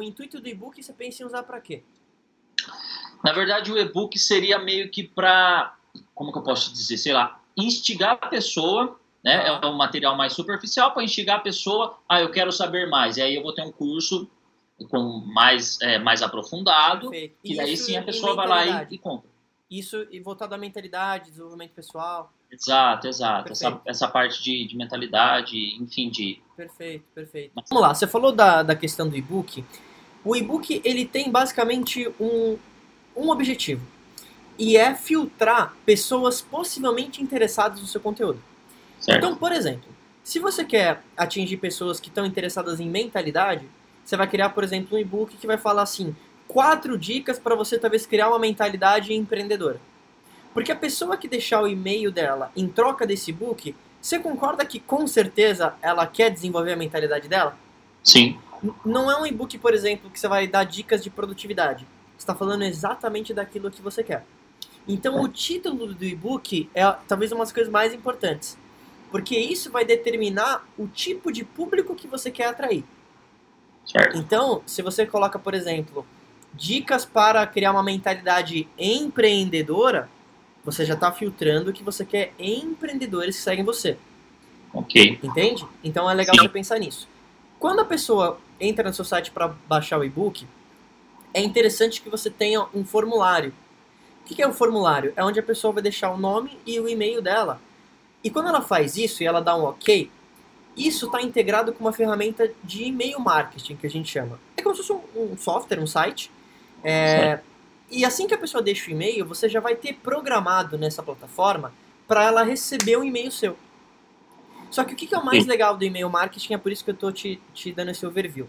o intuito do e-book você pensa em usar para quê? Na verdade, o e-book seria meio que para, como que eu posso dizer, sei lá, instigar a pessoa, né? É um material mais superficial para instigar a pessoa, ah, eu quero saber mais. E aí eu vou ter um curso com mais, é, mais aprofundado, Perfeito. que daí sim a pessoa vai lá e, e compra. Isso e voltado à mentalidade, desenvolvimento pessoal. Exato, exato. Essa, Perfeito. essa parte de, de mentalidade, enfim, de. Perfeito, perfeito. Vamos lá, você falou da, da questão do e-book. O e-book ele tem basicamente um, um objetivo. E é filtrar pessoas possivelmente interessadas no seu conteúdo. Certo? Então, por exemplo, se você quer atingir pessoas que estão interessadas em mentalidade, você vai criar, por exemplo, um e-book que vai falar assim: quatro dicas para você talvez criar uma mentalidade empreendedora. Porque a pessoa que deixar o e-mail dela em troca desse e-book, você concorda que com certeza ela quer desenvolver a mentalidade dela? Sim. Não é um e-book, por exemplo, que você vai dar dicas de produtividade. Você está falando exatamente daquilo que você quer. Então, o título do e-book é talvez uma das coisas mais importantes. Porque isso vai determinar o tipo de público que você quer atrair. Certo. Então, se você coloca, por exemplo, dicas para criar uma mentalidade empreendedora, você já está filtrando que você quer empreendedores que seguem você. Ok. Entende? Então é legal Sim. você pensar nisso. Quando a pessoa entra no seu site para baixar o e-book, é interessante que você tenha um formulário. O que é o formulário? É onde a pessoa vai deixar o nome e o e-mail dela. E quando ela faz isso e ela dá um ok, isso está integrado com uma ferramenta de e-mail marketing que a gente chama. É como se fosse um, um software, um site. É, e assim que a pessoa deixa o e-mail, você já vai ter programado nessa plataforma para ela receber um e-mail seu. Só que o que é o mais legal do e-mail marketing é por isso que eu estou te, te dando esse overview.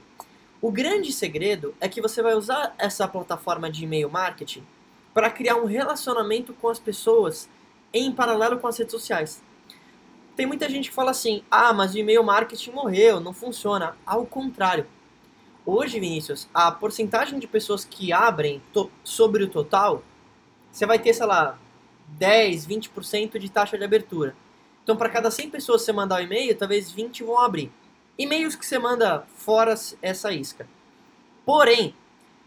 O grande segredo é que você vai usar essa plataforma de e-mail marketing para criar um relacionamento com as pessoas em paralelo com as redes sociais. Tem muita gente que fala assim: ah, mas o e-mail marketing morreu, não funciona. Ao contrário. Hoje, Vinícius, a porcentagem de pessoas que abrem sobre o total, você vai ter, sei lá, 10, 20% de taxa de abertura. Então, para cada 100 pessoas que você mandar o e-mail, talvez 20 vão abrir. E-mails que você manda fora essa isca. Porém,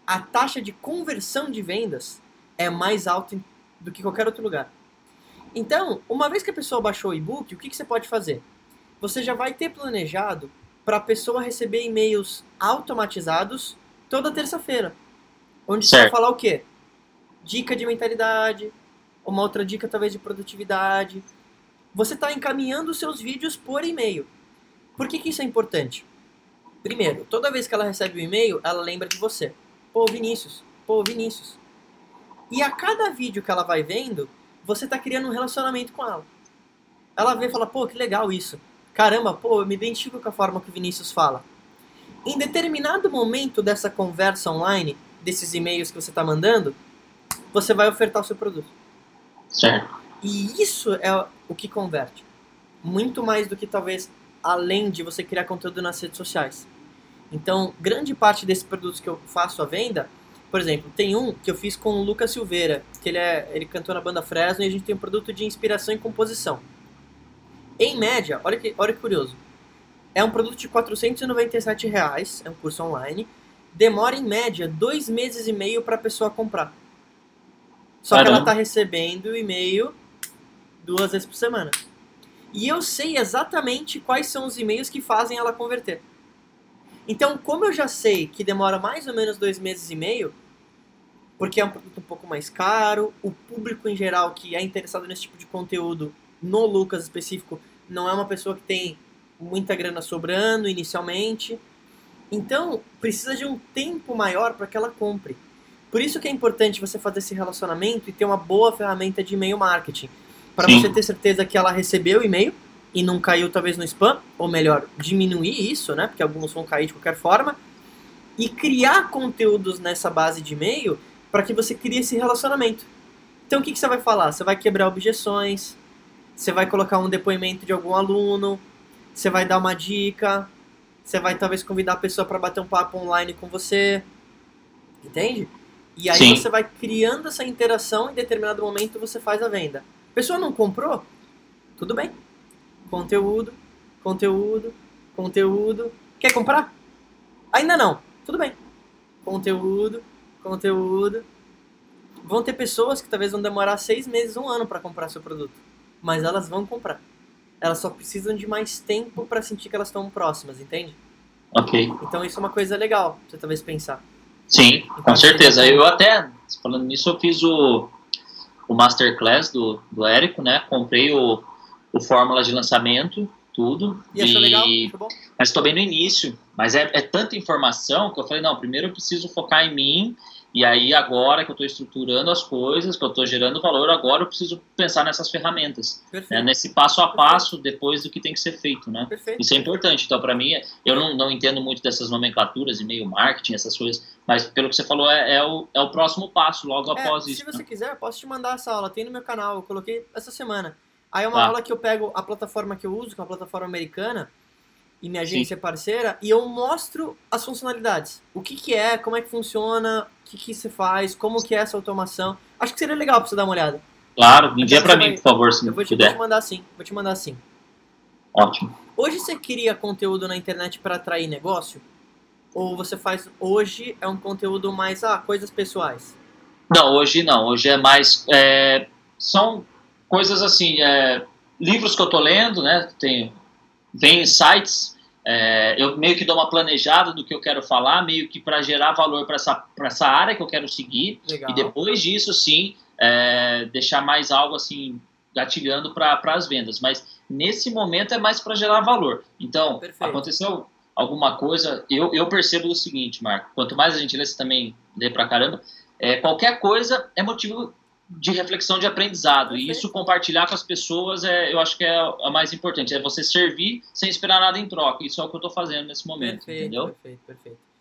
a taxa de conversão de vendas é mais alta do que qualquer outro lugar. Então, uma vez que a pessoa baixou o e-book, o que, que você pode fazer? Você já vai ter planejado para a pessoa receber e-mails automatizados toda terça-feira. Onde você vai Certo. falar o quê? Dica de mentalidade, uma outra dica talvez de produtividade. Você está encaminhando seus vídeos por e-mail. Por que, que isso é importante? Primeiro, toda vez que ela recebe o e-mail, ela lembra de você. Pô, Vinícius. Pô, Vinícius. E a cada vídeo que ela vai vendo, você está criando um relacionamento com ela. Ela vê e fala, pô, que legal isso. Caramba, pô, eu me identifico com a forma que o Vinícius fala. Em determinado momento dessa conversa online, desses e-mails que você está mandando, você vai ofertar o seu produto. Certo. E isso é o que converte. Muito mais do que talvez além de você criar conteúdo nas redes sociais. Então, grande parte desses produtos que eu faço à venda, por exemplo, tem um que eu fiz com o Lucas Silveira, que ele, é, ele cantou na banda Fresno e a gente tem um produto de inspiração e composição. Em média, olha que, olha que curioso, é um produto de 497 reais, é um curso online, demora em média dois meses e meio para a pessoa comprar. Só que ela Caramba. está recebendo o e-mail duas vezes por semana. E eu sei exatamente quais são os e-mails que fazem ela converter. Então, como eu já sei que demora mais ou menos dois meses e meio, porque é um produto um pouco mais caro, o público em geral que é interessado nesse tipo de conteúdo, no Lucas específico, não é uma pessoa que tem muita grana sobrando inicialmente. Então, precisa de um tempo maior para que ela compre. Por isso que é importante você fazer esse relacionamento e ter uma boa ferramenta de e-mail marketing. Para você ter certeza que ela recebeu o e-mail e não caiu talvez no spam, ou melhor, diminuir isso, né? Porque alguns vão cair de qualquer forma. E criar conteúdos nessa base de e-mail para que você crie esse relacionamento. Então o que, que você vai falar? Você vai quebrar objeções, você vai colocar um depoimento de algum aluno, você vai dar uma dica, você vai talvez convidar a pessoa para bater um papo online com você. Entende? E aí Sim. você vai criando essa interação e em determinado momento você faz a venda. Pessoa não comprou? Tudo bem. Conteúdo, conteúdo, conteúdo. Quer comprar? Ainda não. Tudo bem. conteúdo, conteúdo. Vão ter pessoas que talvez vão demorar seis meses, um ano para comprar seu produto, mas elas vão comprar. Elas só precisam de mais tempo para sentir que elas estão próximas, entende? Ok. Então isso é uma coisa legal, você talvez pensar. Sim, com certeza. Eu até, falando nisso, eu fiz o, o Masterclass do, do Érico, né? Comprei o, o Fórmula de lançamento, tudo. E achou legal? Bom? Mas estou bem no início. Mas é, é tanta informação que eu falei, não, primeiro eu preciso focar em mim e aí, agora que eu estou estruturando as coisas, que eu estou gerando valor, agora eu preciso pensar nessas ferramentas. Né? Nesse passo a passo, Perfeito. depois do que tem que ser feito. Né? Perfeito. Isso é importante. Então, para mim, eu não, não entendo muito dessas nomenclaturas, e-mail marketing, essas coisas, mas pelo que você falou, é, é, o, é o próximo passo, logo é, após se isso. Se você né? quiser, eu posso te mandar essa aula. Tem no meu canal, eu coloquei essa semana. Aí é uma tá. aula que eu pego a plataforma que eu uso, que é uma plataforma americana, e minha agência Sim. é parceira, e eu mostro as funcionalidades. O que, que é, como é que funciona, o que, que você faz, como que é essa automação. Acho que seria legal pra você dar uma olhada. Claro, envia para mim, por favor, se eu vou te, puder. Vou te mandar sim, vou te mandar sim. Ótimo. Hoje você cria conteúdo na internet para atrair negócio? Ou você faz, hoje é um conteúdo mais, ah, coisas pessoais? Não, hoje não. Hoje é mais, é, são coisas assim, é, livros que eu tô lendo, né, tem, vem sites é, eu meio que dou uma planejada do que eu quero falar, meio que para gerar valor para essa, essa área que eu quero seguir. Legal. E depois disso, sim, é, deixar mais algo assim, gatilhando para as vendas. Mas nesse momento é mais para gerar valor. Então, Perfeito. aconteceu alguma coisa, eu, eu percebo o seguinte, Marco: quanto mais a gente lê, você também lê para caramba, é, qualquer coisa é motivo de reflexão de aprendizado. E isso compartilhar com as pessoas é, eu acho que é a mais importante. É você servir sem esperar nada em troca. Isso é o que eu estou fazendo nesse momento, perfeito, entendeu? Perfeito, perfeito.